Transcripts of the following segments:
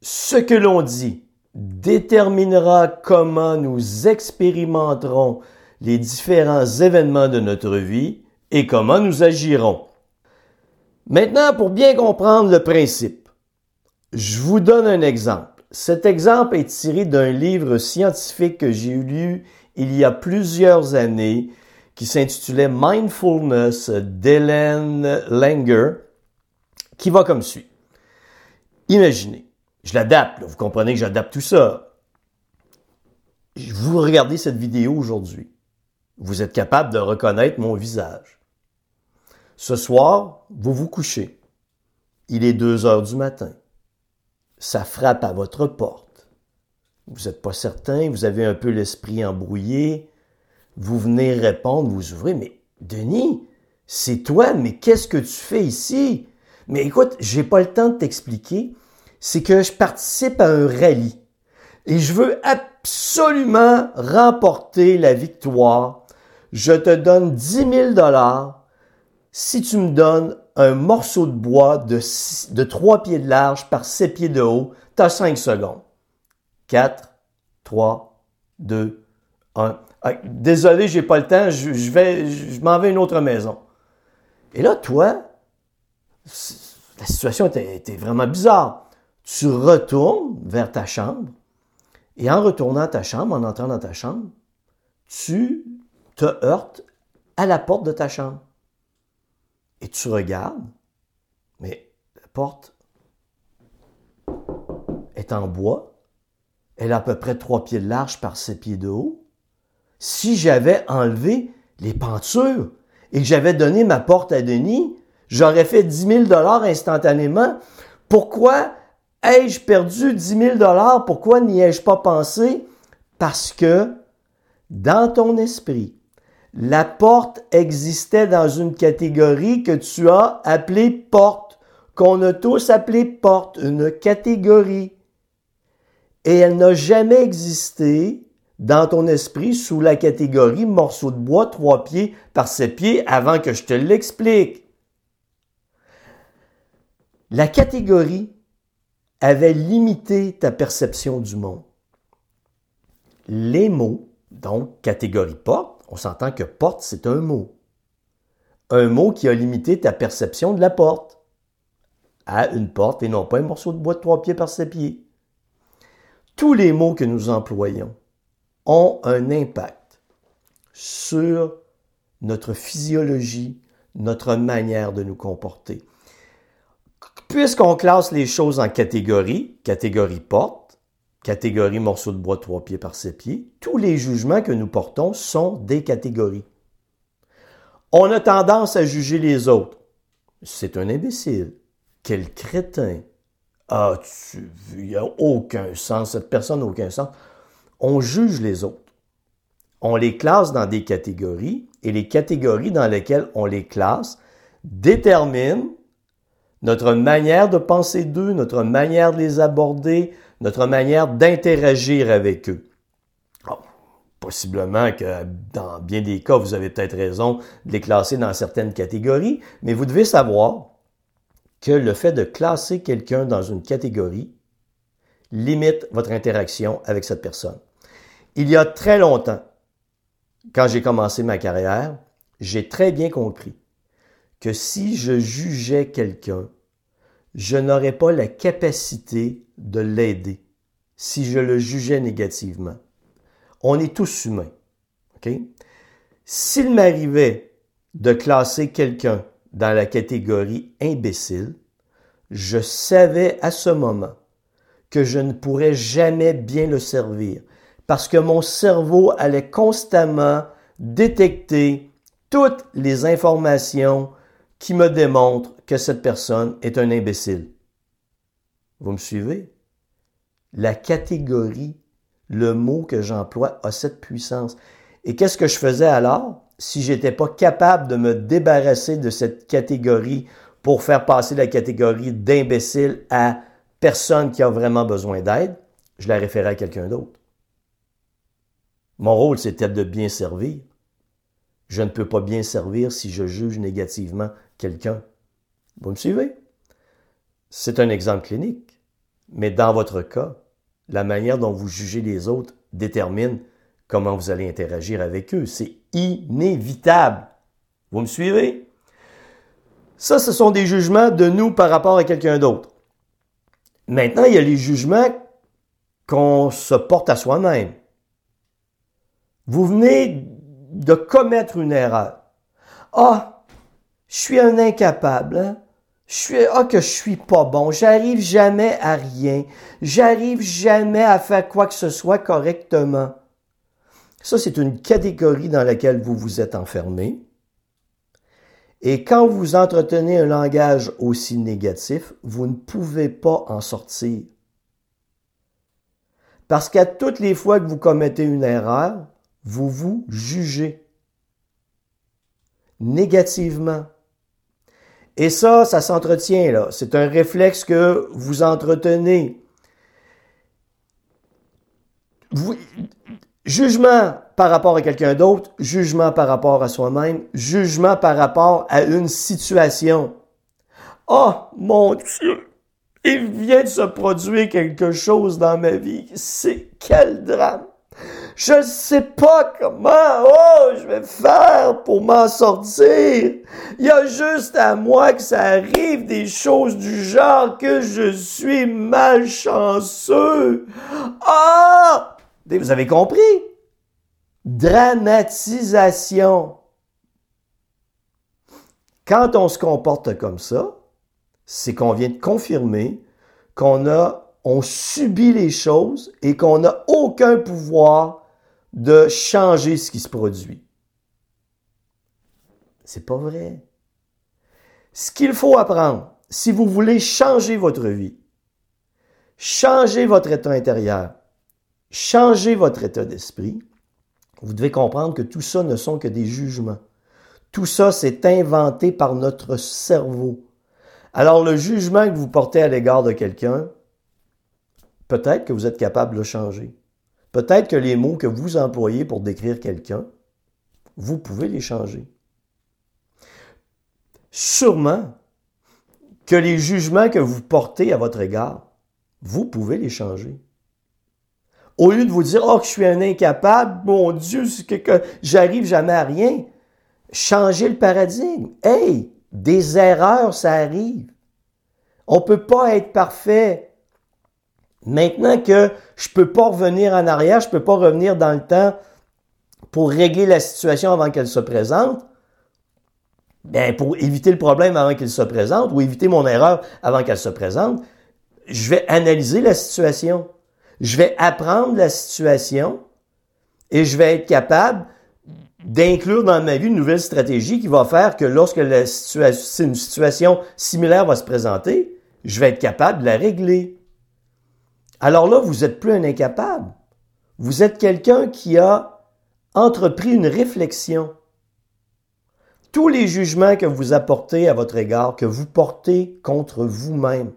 Ce que l'on dit déterminera comment nous expérimenterons les différents événements de notre vie et comment nous agirons. Maintenant, pour bien comprendre le principe, je vous donne un exemple. Cet exemple est tiré d'un livre scientifique que j'ai lu il y a plusieurs années qui s'intitulait Mindfulness d'Hélène Langer, qui va comme suit. Imaginez, je l'adapte, vous comprenez que j'adapte tout ça. Vous regardez cette vidéo aujourd'hui. Vous êtes capable de reconnaître mon visage. Ce soir, vous vous couchez. Il est deux heures du matin. Ça frappe à votre porte. Vous n'êtes pas certain, vous avez un peu l'esprit embrouillé. Vous venez répondre, vous ouvrez, mais Denis, c'est toi, mais qu'est-ce que tu fais ici? Mais écoute, j'ai pas le temps de t'expliquer. C'est que je participe à un rallye et je veux absolument remporter la victoire je te donne 10 000 dollars si tu me donnes un morceau de bois de, de 3 pieds de large par 7 pieds de haut, tu as 5 secondes. 4, 3, 2, 1. désolé, j'ai pas le temps, je, vais, je m'en vais à une autre maison. Et là, toi, la situation était vraiment bizarre. Tu retournes vers ta chambre et en retournant à ta chambre, en entrant dans ta chambre, tu te heurte à la porte de ta chambre. Et tu regardes, mais la porte est en bois. Elle a à peu près trois pieds de large par sept pieds de haut. Si j'avais enlevé les pentures et que j'avais donné ma porte à Denis, j'aurais fait 10 000 dollars instantanément. Pourquoi ai-je perdu 10 000 dollars? Pourquoi n'y ai-je pas pensé? Parce que dans ton esprit, la porte existait dans une catégorie que tu as appelée porte, qu'on a tous appelée porte, une catégorie. Et elle n'a jamais existé dans ton esprit sous la catégorie morceau de bois trois pieds par sept pieds avant que je te l'explique. La catégorie avait limité ta perception du monde. Les mots, donc catégorie porte, on s'entend que porte, c'est un mot. Un mot qui a limité ta perception de la porte à une porte et non pas un morceau de bois de trois pieds par sept pieds. Tous les mots que nous employons ont un impact sur notre physiologie, notre manière de nous comporter. Puisqu'on classe les choses en catégories, catégorie porte, catégorie morceau de bois trois pieds par sept pieds, tous les jugements que nous portons sont des catégories. On a tendance à juger les autres. C'est un imbécile. Quel crétin. Ah, tu il n'y a aucun sens. Cette personne n'a aucun sens. On juge les autres. On les classe dans des catégories et les catégories dans lesquelles on les classe déterminent notre manière de penser d'eux, notre manière de les aborder, notre manière d'interagir avec eux. possiblement que dans bien des cas, vous avez peut-être raison de les classer dans certaines catégories, mais vous devez savoir que le fait de classer quelqu'un dans une catégorie limite votre interaction avec cette personne. Il y a très longtemps, quand j'ai commencé ma carrière, j'ai très bien compris que si je jugeais quelqu'un, je n'aurais pas la capacité de l'aider si je le jugeais négativement. On est tous humains. S'il m'arrivait de classer quelqu'un dans la catégorie imbécile, je savais à ce moment que je ne pourrais jamais bien le servir parce que mon cerveau allait constamment détecter toutes les informations qui me démontrent que cette personne est un imbécile. Vous me suivez? La catégorie, le mot que j'emploie a cette puissance. Et qu'est-ce que je faisais alors? Si j'étais pas capable de me débarrasser de cette catégorie pour faire passer la catégorie d'imbécile à personne qui a vraiment besoin d'aide? Je la référais à quelqu'un d'autre. Mon rôle, c'était de bien servir. Je ne peux pas bien servir si je juge négativement quelqu'un. Vous me suivez? C'est un exemple clinique. Mais dans votre cas, la manière dont vous jugez les autres détermine comment vous allez interagir avec eux. C'est inévitable. Vous me suivez? Ça, ce sont des jugements de nous par rapport à quelqu'un d'autre. Maintenant, il y a les jugements qu'on se porte à soi-même. Vous venez de commettre une erreur. Ah, je suis un incapable. Hein? Je suis, ah, que je suis pas bon. J'arrive jamais à rien. J'arrive jamais à faire quoi que ce soit correctement. Ça, c'est une catégorie dans laquelle vous vous êtes enfermé. Et quand vous entretenez un langage aussi négatif, vous ne pouvez pas en sortir. Parce qu'à toutes les fois que vous commettez une erreur, vous vous jugez négativement. Et ça, ça s'entretient là. C'est un réflexe que vous entretenez. Jugement par rapport à quelqu'un d'autre, jugement par rapport à soi-même, jugement par rapport à une situation. Oh mon Dieu, il vient de se produire quelque chose dans ma vie. C'est quel drame. Je ne sais pas comment, oh, je vais faire pour m'en sortir. Il y a juste à moi que ça arrive des choses du genre que je suis malchanceux. Ah! Vous avez compris? Dramatisation. Quand on se comporte comme ça, c'est qu'on vient de confirmer qu'on a, on subit les choses et qu'on n'a aucun pouvoir de changer ce qui se produit. C'est pas vrai. Ce qu'il faut apprendre, si vous voulez changer votre vie, changer votre état intérieur, changer votre état d'esprit, vous devez comprendre que tout ça ne sont que des jugements. Tout ça, c'est inventé par notre cerveau. Alors le jugement que vous portez à l'égard de quelqu'un, peut-être que vous êtes capable de changer. Peut-être que les mots que vous employez pour décrire quelqu'un, vous pouvez les changer. Sûrement que les jugements que vous portez à votre égard, vous pouvez les changer. Au lieu de vous dire, oh, que je suis un incapable, mon Dieu, que, j'arrive jamais à rien, changez le paradigme. Hey, des erreurs, ça arrive. On peut pas être parfait. Maintenant que je peux pas revenir en arrière, je peux pas revenir dans le temps pour régler la situation avant qu'elle se présente, ben pour éviter le problème avant qu'il se présente ou éviter mon erreur avant qu'elle se présente, je vais analyser la situation. Je vais apprendre la situation et je vais être capable d'inclure dans ma vie une nouvelle stratégie qui va faire que lorsque une situation similaire va se présenter, je vais être capable de la régler. Alors là, vous n'êtes plus un incapable. Vous êtes quelqu'un qui a entrepris une réflexion. Tous les jugements que vous apportez à votre égard, que vous portez contre vous-même,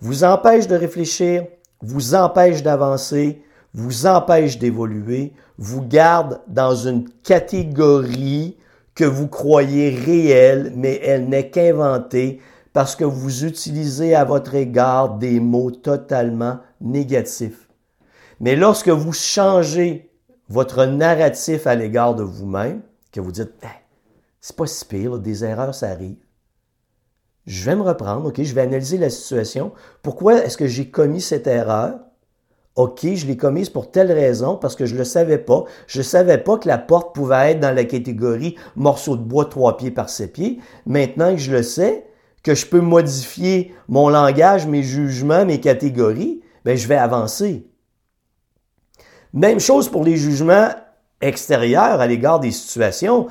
vous empêchent de réfléchir, vous empêchent d'avancer, vous empêchent d'évoluer, vous gardent dans une catégorie que vous croyez réelle, mais elle n'est qu'inventée parce que vous utilisez à votre égard des mots totalement négatifs. Mais lorsque vous changez votre narratif à l'égard de vous-même, que vous dites, eh, c'est pas si pire, des erreurs, ça arrive. Je vais me reprendre, OK, je vais analyser la situation. Pourquoi est-ce que j'ai commis cette erreur? OK, je l'ai commise pour telle raison, parce que je le savais pas. Je savais pas que la porte pouvait être dans la catégorie morceau de bois trois pieds par sept pieds. Maintenant que je le sais, que je peux modifier mon langage, mes jugements, mes catégories, ben, je vais avancer. Même chose pour les jugements extérieurs à l'égard des situations.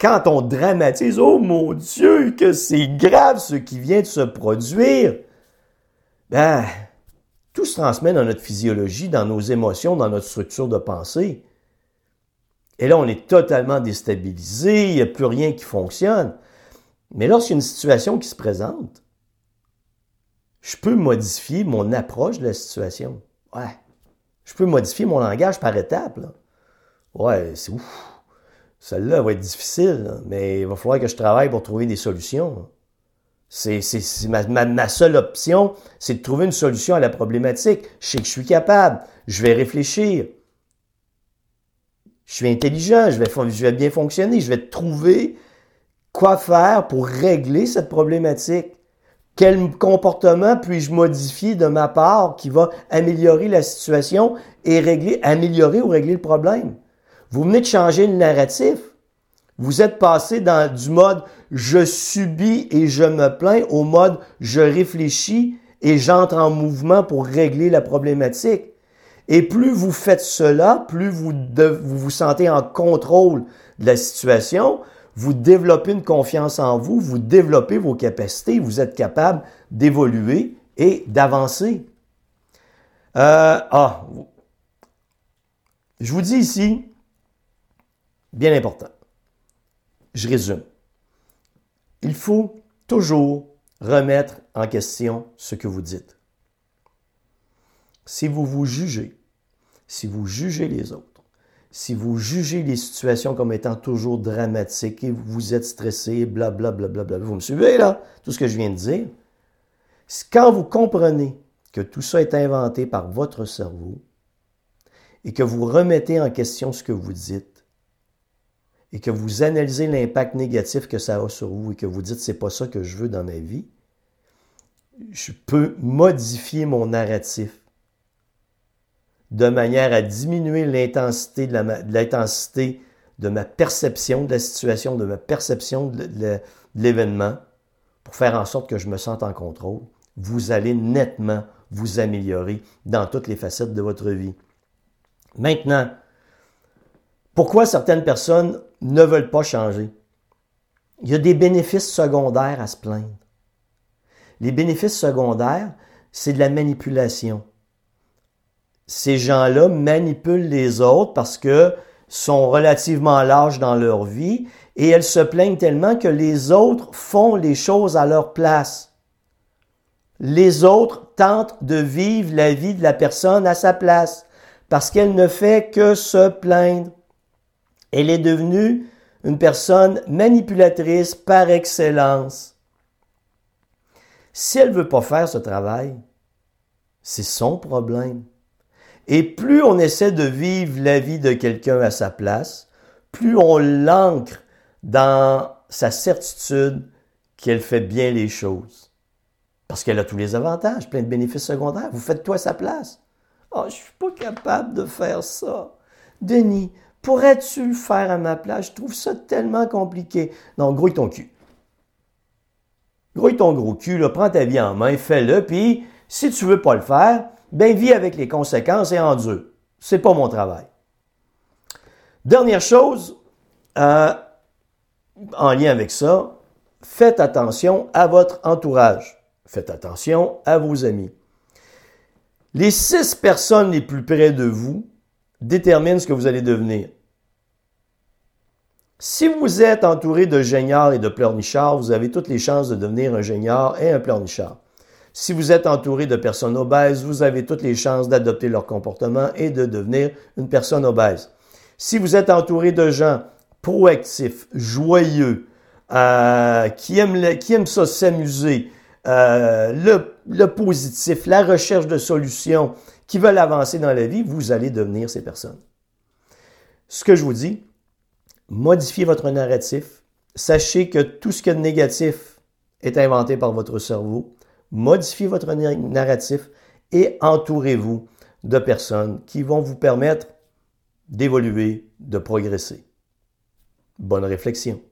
Quand on dramatise, oh mon Dieu, que c'est grave ce qui vient de se produire, ben, tout se transmet dans notre physiologie, dans nos émotions, dans notre structure de pensée. Et là, on est totalement déstabilisé, il n'y a plus rien qui fonctionne. Mais lorsqu'il y a une situation qui se présente, je peux modifier mon approche de la situation. Ouais. Je peux modifier mon langage par étapes. Ouais, c'est ouf. Celle-là va être difficile, mais il va falloir que je travaille pour trouver des solutions. C'est, ma, seule option, c'est de trouver une solution à la problématique. Je sais que je suis capable. Je vais réfléchir. Je suis intelligent. Je vais bien fonctionner. Je vais trouver quoi faire pour régler cette problématique. Quel comportement puis-je modifier de ma part qui va améliorer la situation et régler, améliorer ou régler le problème? Vous venez de changer le narratif. Vous êtes passé dans du mode je subis et je me plains au mode je réfléchis et j'entre en mouvement pour régler la problématique. Et plus vous faites cela, plus vous, vous vous sentez en contrôle de la situation, vous développez une confiance en vous, vous développez vos capacités, vous êtes capable d'évoluer et d'avancer. Euh, ah, je vous dis ici, bien important, je résume. Il faut toujours remettre en question ce que vous dites. Si vous vous jugez, si vous jugez les autres, si vous jugez les situations comme étant toujours dramatiques et vous êtes stressé, blablabla, bla, bla, bla, vous me suivez là, tout ce que je viens de dire, quand vous comprenez que tout ça est inventé par votre cerveau et que vous remettez en question ce que vous dites et que vous analysez l'impact négatif que ça a sur vous et que vous dites c'est pas ça que je veux dans ma vie, je peux modifier mon narratif de manière à diminuer l'intensité de, ma perception de la situation, de ma perception de l'événement, pour faire en sorte que je me sente en contrôle, vous allez nettement vous améliorer dans toutes les facettes de votre vie. Maintenant, pourquoi certaines personnes ne veulent pas changer? Il y a des bénéfices secondaires à se plaindre. Les bénéfices secondaires, c'est de la manipulation ces gens-là manipulent les autres parce que sont relativement larges dans leur vie et elles se plaignent tellement que les autres font les choses à leur place. Les autres tentent de vivre la vie de la personne à sa place parce qu'elle ne fait que se plaindre. Elle est devenue une personne manipulatrice par excellence. Si elle ne veut pas faire ce travail, c'est son problème. Et plus on essaie de vivre la vie de quelqu'un à sa place, plus on l'ancre dans sa certitude qu'elle fait bien les choses. Parce qu'elle a tous les avantages, plein de bénéfices secondaires. Vous faites toi sa place. Oh, je suis pas capable de faire ça. Denis, pourrais-tu le faire à ma place? Je trouve ça tellement compliqué. Non, grouille ton cul. Grouille ton gros cul, prends ta vie en main, fais-le, puis si tu veux pas le faire, ben vis avec les conséquences et endure. C'est pas mon travail. Dernière chose, euh, en lien avec ça, faites attention à votre entourage. Faites attention à vos amis. Les six personnes les plus près de vous déterminent ce que vous allez devenir. Si vous êtes entouré de géniards et de pleurnichards, vous avez toutes les chances de devenir un géniard et un pleurnichard. Si vous êtes entouré de personnes obèses, vous avez toutes les chances d'adopter leur comportement et de devenir une personne obèse. Si vous êtes entouré de gens proactifs, joyeux, euh, qui, aiment qui aiment ça s'amuser, euh, le, le positif, la recherche de solutions, qui veulent avancer dans la vie, vous allez devenir ces personnes. Ce que je vous dis, modifiez votre narratif. Sachez que tout ce qui est négatif est inventé par votre cerveau modifiez votre narratif et entourez-vous de personnes qui vont vous permettre d'évoluer, de progresser. Bonne réflexion.